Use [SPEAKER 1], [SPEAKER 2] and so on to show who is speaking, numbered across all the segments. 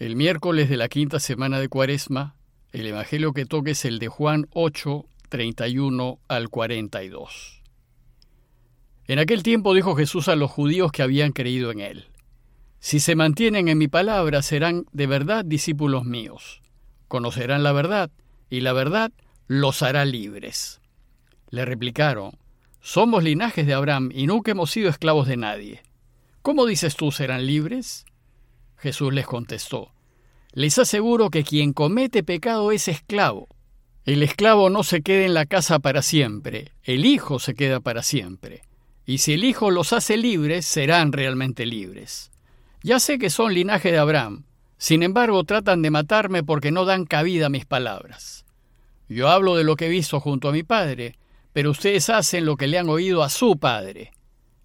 [SPEAKER 1] El miércoles de la quinta semana de Cuaresma, el Evangelio que toque es el de Juan 8, 31 al 42. En aquel tiempo dijo Jesús a los judíos que habían creído en él, Si se mantienen en mi palabra, serán de verdad discípulos míos, conocerán la verdad, y la verdad los hará libres. Le replicaron, Somos linajes de Abraham y nunca hemos sido esclavos de nadie. ¿Cómo dices tú serán libres? Jesús les contestó, Les aseguro que quien comete pecado es esclavo. El esclavo no se queda en la casa para siempre, el Hijo se queda para siempre. Y si el Hijo los hace libres, serán realmente libres. Ya sé que son linaje de Abraham, sin embargo tratan de matarme porque no dan cabida a mis palabras. Yo hablo de lo que he visto junto a mi padre, pero ustedes hacen lo que le han oído a su padre.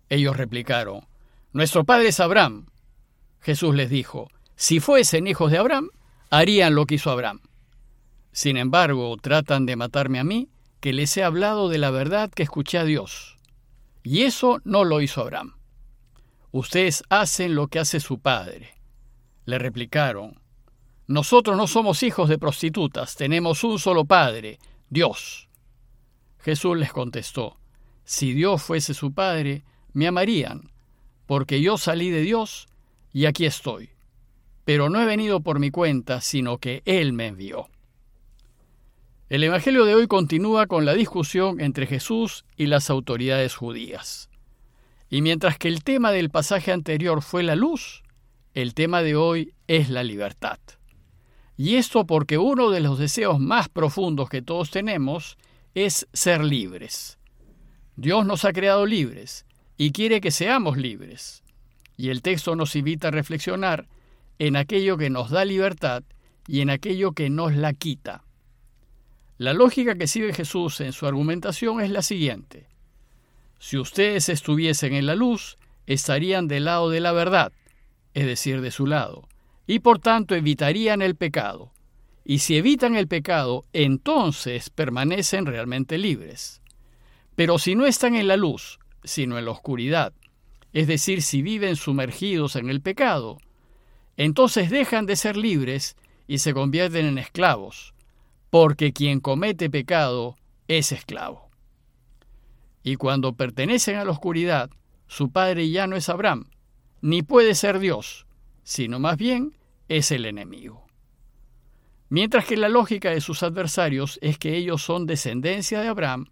[SPEAKER 1] Ellos replicaron, Nuestro padre es Abraham. Jesús les dijo, si fuesen hijos de Abraham, harían lo que hizo Abraham. Sin embargo, tratan de matarme a mí, que les he hablado de la verdad que escuché a Dios. Y eso no lo hizo Abraham. Ustedes hacen lo que hace su padre. Le replicaron, nosotros no somos hijos de prostitutas, tenemos un solo padre, Dios. Jesús les contestó, si Dios fuese su padre, me amarían, porque yo salí de Dios y aquí estoy. Pero no he venido por mi cuenta, sino que Él me envió. El Evangelio de hoy continúa con la discusión entre Jesús y las autoridades judías. Y mientras que el tema del pasaje anterior fue la luz, el tema de hoy es la libertad. Y esto porque uno de los deseos más profundos que todos tenemos es ser libres. Dios nos ha creado libres y quiere que seamos libres. Y el texto nos invita a reflexionar en aquello que nos da libertad y en aquello que nos la quita. La lógica que sigue Jesús en su argumentación es la siguiente. Si ustedes estuviesen en la luz, estarían del lado de la verdad, es decir, de su lado, y por tanto evitarían el pecado. Y si evitan el pecado, entonces permanecen realmente libres. Pero si no están en la luz, sino en la oscuridad, es decir, si viven sumergidos en el pecado, entonces dejan de ser libres y se convierten en esclavos, porque quien comete pecado es esclavo. Y cuando pertenecen a la oscuridad, su padre ya no es Abraham, ni puede ser Dios, sino más bien es el enemigo. Mientras que la lógica de sus adversarios es que ellos son descendencia de Abraham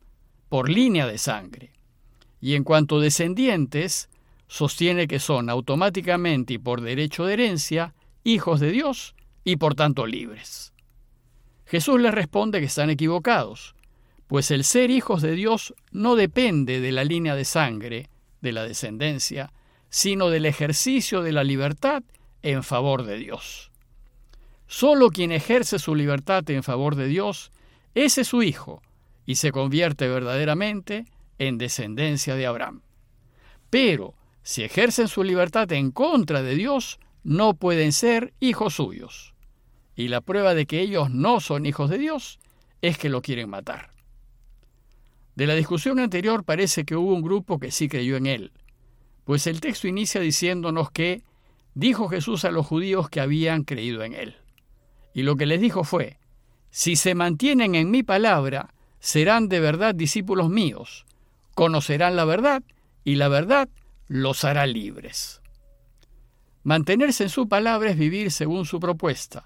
[SPEAKER 1] por línea de sangre. Y en cuanto descendientes, sostiene que son automáticamente y por derecho de herencia hijos de Dios y por tanto libres. Jesús les responde que están equivocados, pues el ser hijos de Dios no depende de la línea de sangre, de la descendencia, sino del ejercicio de la libertad en favor de Dios. Solo quien ejerce su libertad en favor de Dios, ese es su hijo, y se convierte verdaderamente en descendencia de Abraham. Pero si ejercen su libertad en contra de Dios, no pueden ser hijos suyos. Y la prueba de que ellos no son hijos de Dios es que lo quieren matar. De la discusión anterior parece que hubo un grupo que sí creyó en él, pues el texto inicia diciéndonos que dijo Jesús a los judíos que habían creído en él. Y lo que les dijo fue, si se mantienen en mi palabra, serán de verdad discípulos míos, conocerán la verdad y la verdad los hará libres. Mantenerse en su palabra es vivir según su propuesta,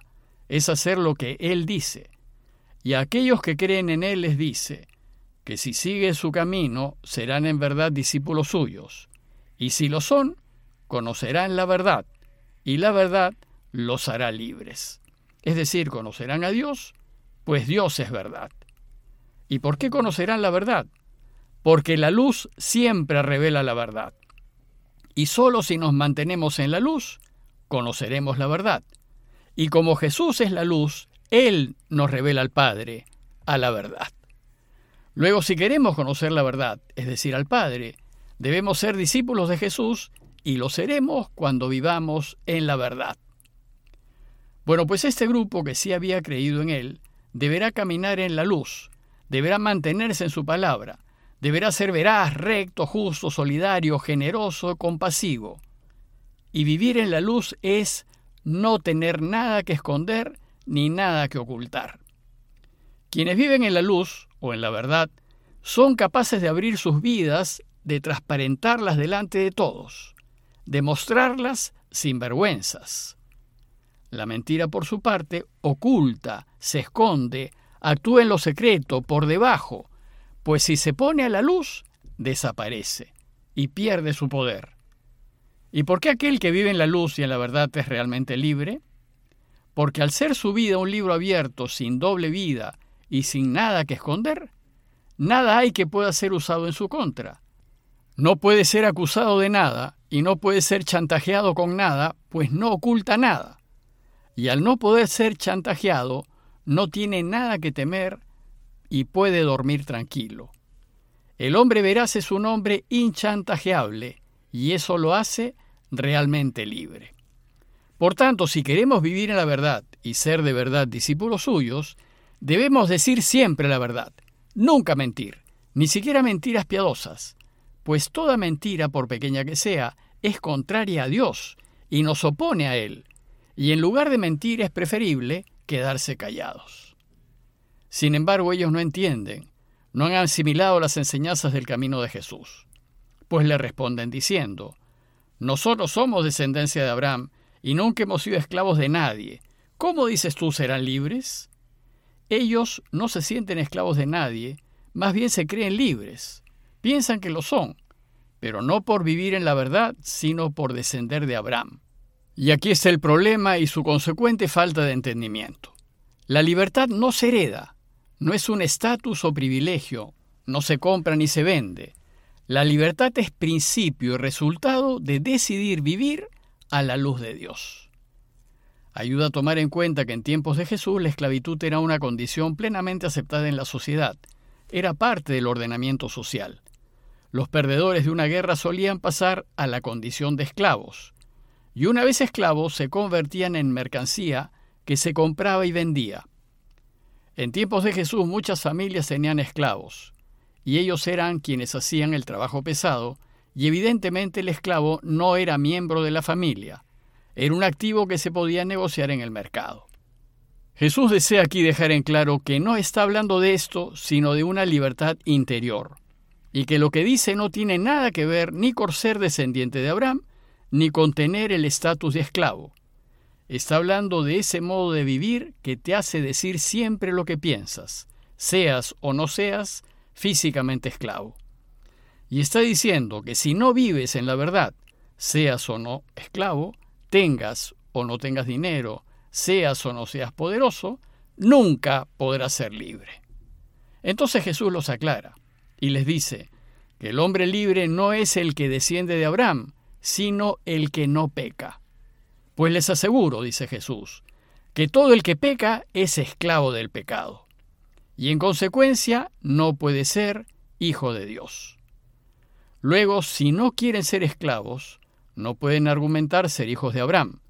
[SPEAKER 1] es hacer lo que Él dice. Y a aquellos que creen en Él les dice que si siguen su camino serán en verdad discípulos suyos, y si lo son, conocerán la verdad, y la verdad los hará libres. Es decir, conocerán a Dios, pues Dios es verdad. ¿Y por qué conocerán la verdad? Porque la luz siempre revela la verdad. Y solo si nos mantenemos en la luz, conoceremos la verdad. Y como Jesús es la luz, Él nos revela al Padre, a la verdad. Luego, si queremos conocer la verdad, es decir, al Padre, debemos ser discípulos de Jesús y lo seremos cuando vivamos en la verdad. Bueno, pues este grupo que sí había creído en Él deberá caminar en la luz, deberá mantenerse en su palabra, Deberá ser veraz, recto, justo, solidario, generoso, compasivo. Y vivir en la luz es no tener nada que esconder ni nada que ocultar. Quienes viven en la luz o en la verdad son capaces de abrir sus vidas, de transparentarlas delante de todos, de mostrarlas sin vergüenzas. La mentira, por su parte, oculta, se esconde, actúa en lo secreto, por debajo, pues si se pone a la luz, desaparece y pierde su poder. ¿Y por qué aquel que vive en la luz y en la verdad es realmente libre? Porque al ser su vida un libro abierto, sin doble vida y sin nada que esconder, nada hay que pueda ser usado en su contra. No puede ser acusado de nada y no puede ser chantajeado con nada, pues no oculta nada. Y al no poder ser chantajeado, no tiene nada que temer y puede dormir tranquilo. El hombre veraz es un hombre inchantajeable y eso lo hace realmente libre. Por tanto, si queremos vivir en la verdad y ser de verdad discípulos suyos, debemos decir siempre la verdad, nunca mentir, ni siquiera mentiras piadosas, pues toda mentira, por pequeña que sea, es contraria a Dios y nos opone a Él, y en lugar de mentir es preferible quedarse callados. Sin embargo, ellos no entienden, no han asimilado las enseñanzas del camino de Jesús. Pues le responden diciendo, Nosotros somos descendencia de Abraham y nunca hemos sido esclavos de nadie. ¿Cómo dices tú serán libres? Ellos no se sienten esclavos de nadie, más bien se creen libres. Piensan que lo son, pero no por vivir en la verdad, sino por descender de Abraham. Y aquí está el problema y su consecuente falta de entendimiento. La libertad no se hereda, no es un estatus o privilegio, no se compra ni se vende. La libertad es principio y resultado de decidir vivir a la luz de Dios. Ayuda a tomar en cuenta que en tiempos de Jesús la esclavitud era una condición plenamente aceptada en la sociedad, era parte del ordenamiento social. Los perdedores de una guerra solían pasar a la condición de esclavos, y una vez esclavos se convertían en mercancía que se compraba y vendía. En tiempos de Jesús muchas familias tenían esclavos, y ellos eran quienes hacían el trabajo pesado, y evidentemente el esclavo no era miembro de la familia, era un activo que se podía negociar en el mercado. Jesús desea aquí dejar en claro que no está hablando de esto, sino de una libertad interior, y que lo que dice no tiene nada que ver ni con ser descendiente de Abraham, ni con tener el estatus de esclavo. Está hablando de ese modo de vivir que te hace decir siempre lo que piensas, seas o no seas físicamente esclavo. Y está diciendo que si no vives en la verdad, seas o no esclavo, tengas o no tengas dinero, seas o no seas poderoso, nunca podrás ser libre. Entonces Jesús los aclara y les dice que el hombre libre no es el que desciende de Abraham, sino el que no peca. Pues les aseguro, dice Jesús, que todo el que peca es esclavo del pecado y en consecuencia no puede ser hijo de Dios. Luego, si no quieren ser esclavos, no pueden argumentar ser hijos de Abraham.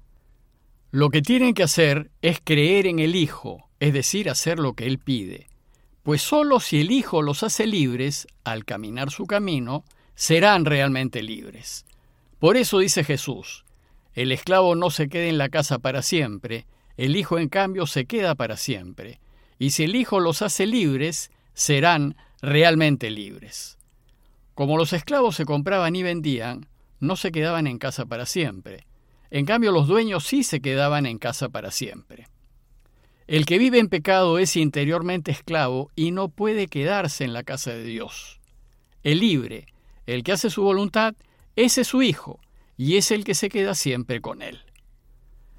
[SPEAKER 1] Lo que tienen que hacer es creer en el Hijo, es decir, hacer lo que Él pide, pues sólo si el Hijo los hace libres, al caminar su camino, serán realmente libres. Por eso dice Jesús, el esclavo no se queda en la casa para siempre, el Hijo en cambio se queda para siempre y si el Hijo los hace libres, serán realmente libres. Como los esclavos se compraban y vendían, no se quedaban en casa para siempre. En cambio, los dueños sí se quedaban en casa para siempre. El que vive en pecado es interiormente esclavo y no puede quedarse en la casa de Dios. El libre, el que hace su voluntad, ese es su Hijo, y es el que se queda siempre con él.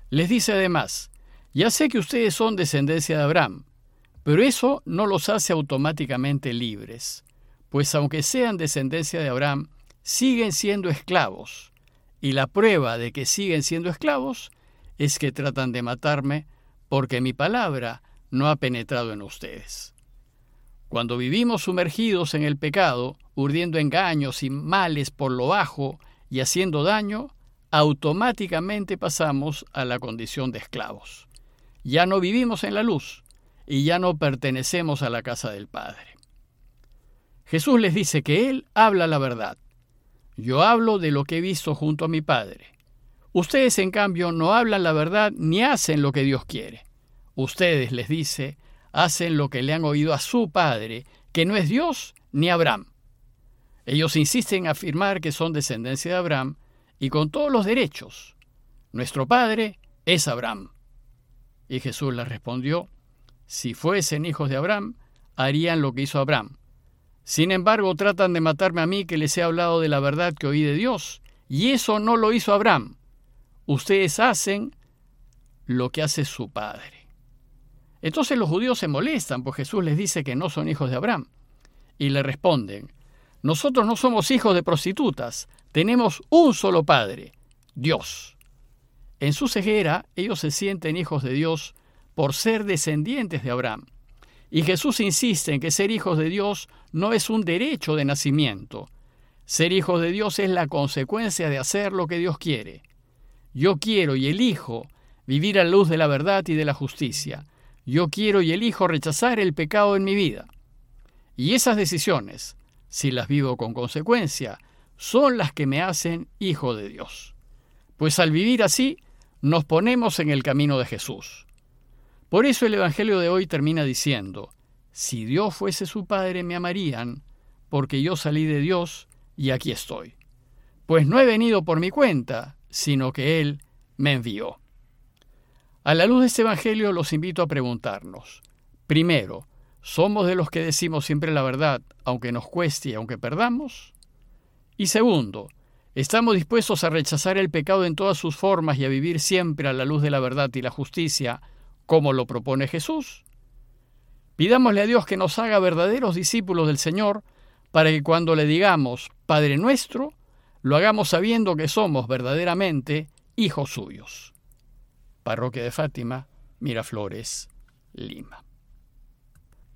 [SPEAKER 1] Les dice además, ya sé que ustedes son descendencia de Abraham, pero eso no los hace automáticamente libres, pues aunque sean descendencia de Abraham, siguen siendo esclavos, y la prueba de que siguen siendo esclavos es que tratan de matarme porque mi palabra no ha penetrado en ustedes. Cuando vivimos sumergidos en el pecado, urdiendo engaños y males por lo bajo y haciendo daño, automáticamente pasamos a la condición de esclavos. Ya no vivimos en la luz, y ya no pertenecemos a la casa del Padre. Jesús les dice que Él habla la verdad. Yo hablo de lo que he visto junto a mi Padre. Ustedes, en cambio, no hablan la verdad ni hacen lo que Dios quiere. Ustedes, les dice, hacen lo que le han oído a su padre, que no es Dios ni Abraham. Ellos insisten en afirmar que son descendencia de Abraham y con todos los derechos. Nuestro padre es Abraham. Y Jesús les respondió, si fuesen hijos de Abraham, harían lo que hizo Abraham. Sin embargo, tratan de matarme a mí que les he hablado de la verdad que oí de Dios, y eso no lo hizo Abraham. Ustedes hacen lo que hace su padre. Entonces los judíos se molestan, pues Jesús les dice que no son hijos de Abraham. Y le responden, nosotros no somos hijos de prostitutas, tenemos un solo Padre, Dios. En su ceguera, ellos se sienten hijos de Dios por ser descendientes de Abraham. Y Jesús insiste en que ser hijos de Dios no es un derecho de nacimiento. Ser hijos de Dios es la consecuencia de hacer lo que Dios quiere. Yo quiero y elijo vivir a la luz de la verdad y de la justicia. Yo quiero y elijo rechazar el pecado en mi vida. Y esas decisiones, si las vivo con consecuencia, son las que me hacen hijo de Dios. Pues al vivir así, nos ponemos en el camino de Jesús. Por eso el Evangelio de hoy termina diciendo, si Dios fuese su Padre me amarían, porque yo salí de Dios y aquí estoy. Pues no he venido por mi cuenta, sino que Él me envió. A la luz de este Evangelio los invito a preguntarnos, primero, ¿Somos de los que decimos siempre la verdad, aunque nos cueste y aunque perdamos? Y segundo, ¿estamos dispuestos a rechazar el pecado en todas sus formas y a vivir siempre a la luz de la verdad y la justicia, como lo propone Jesús? Pidámosle a Dios que nos haga verdaderos discípulos del Señor, para que cuando le digamos Padre nuestro, lo hagamos sabiendo que somos verdaderamente hijos suyos. Parroquia de Fátima, Miraflores, Lima.